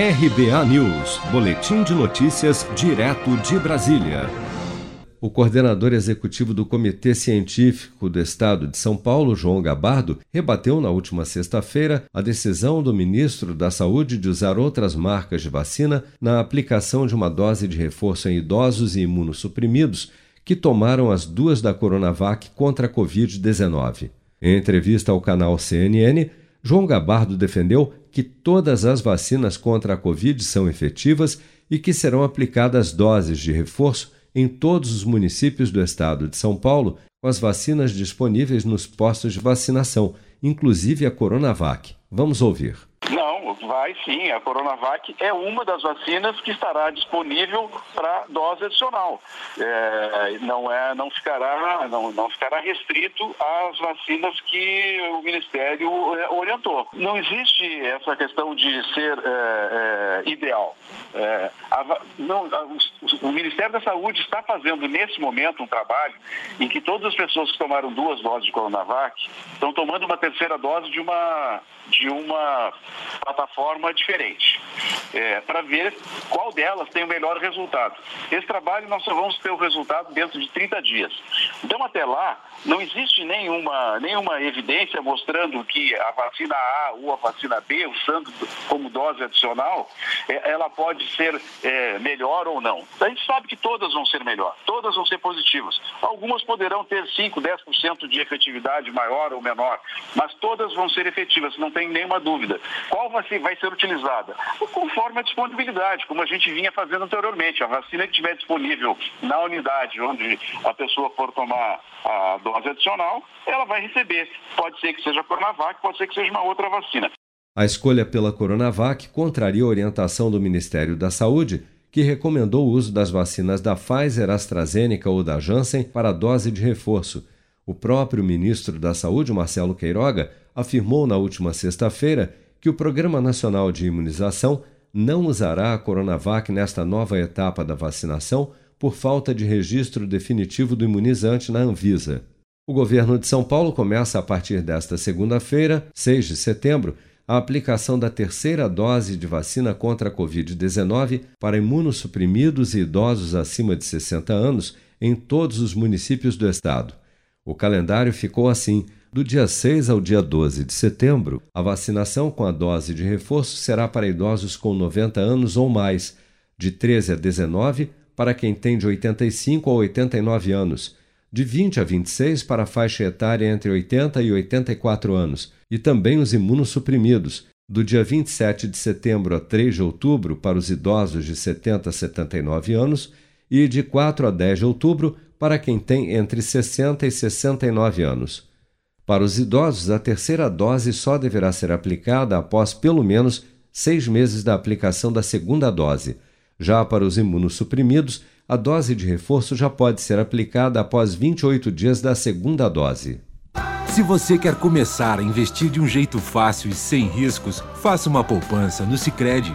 RBA News, Boletim de Notícias, direto de Brasília. O coordenador executivo do Comitê Científico do Estado de São Paulo, João Gabardo, rebateu na última sexta-feira a decisão do ministro da Saúde de usar outras marcas de vacina na aplicação de uma dose de reforço em idosos e imunossuprimidos que tomaram as duas da Coronavac contra a Covid-19. Em entrevista ao canal CNN, João Gabardo defendeu que todas as vacinas contra a Covid são efetivas e que serão aplicadas doses de reforço em todos os municípios do estado de São Paulo com as vacinas disponíveis nos postos de vacinação, inclusive a Coronavac. Vamos ouvir. Vai sim, a Coronavac é uma das vacinas que estará disponível para dose adicional. É, não, é, não, ficará, não, não ficará restrito às vacinas que o Ministério é, orientou. Não existe essa questão de ser é, é ideal. É, a, não, a, o Ministério da Saúde está fazendo nesse momento um trabalho em que todas as pessoas que tomaram duas doses de Coronavac estão tomando uma terceira dose de uma, de uma plataforma diferente, é, para ver qual delas tem o melhor resultado. Esse trabalho nós só vamos ter o resultado dentro de 30 dias. Então, até lá, não existe nenhuma, nenhuma evidência mostrando que a vacina A ou a vacina B, usando como dose adicional, é, ela pode ser é, melhor ou não. A gente sabe que todas vão ser melhor, todas vão ser positivas. Algumas poderão ter 5, 10% de efetividade maior ou menor, mas todas vão ser efetivas, não tem nenhuma dúvida. Qual vai ser, vai ser utilizada? Conforme a disponibilidade, como a gente vinha fazendo anteriormente. A vacina que estiver disponível na unidade onde a pessoa for tomar a dose adicional, ela vai receber. Pode ser que seja a Coronavac, pode ser que seja uma outra vacina. A escolha pela Coronavac contraria a orientação do Ministério da Saúde, que recomendou o uso das vacinas da Pfizer, AstraZeneca ou da Janssen para dose de reforço. O próprio ministro da Saúde, Marcelo Queiroga, afirmou na última sexta-feira que o Programa Nacional de Imunização não usará a Coronavac nesta nova etapa da vacinação por falta de registro definitivo do imunizante na Anvisa. O governo de São Paulo começa a partir desta segunda-feira, 6 de setembro, a aplicação da terceira dose de vacina contra a Covid-19 para imunossuprimidos e idosos acima de 60 anos em todos os municípios do estado. O calendário ficou assim: do dia 6 ao dia 12 de setembro, a vacinação com a dose de reforço será para idosos com 90 anos ou mais, de 13 a 19 para quem tem de 85 a 89 anos, de 20 a 26 para a faixa etária entre 80 e 84 anos, e também os imunossuprimidos, do dia 27 de setembro a 3 de outubro para os idosos de 70 a 79 anos e de 4 a 10 de outubro para quem tem entre 60 e 69 anos. Para os idosos, a terceira dose só deverá ser aplicada após pelo menos seis meses da aplicação da segunda dose já para os imunossuprimidos, a dose de reforço já pode ser aplicada após 28 dias da segunda dose. Se você quer começar a investir de um jeito fácil e sem riscos, faça uma poupança no Sicredi.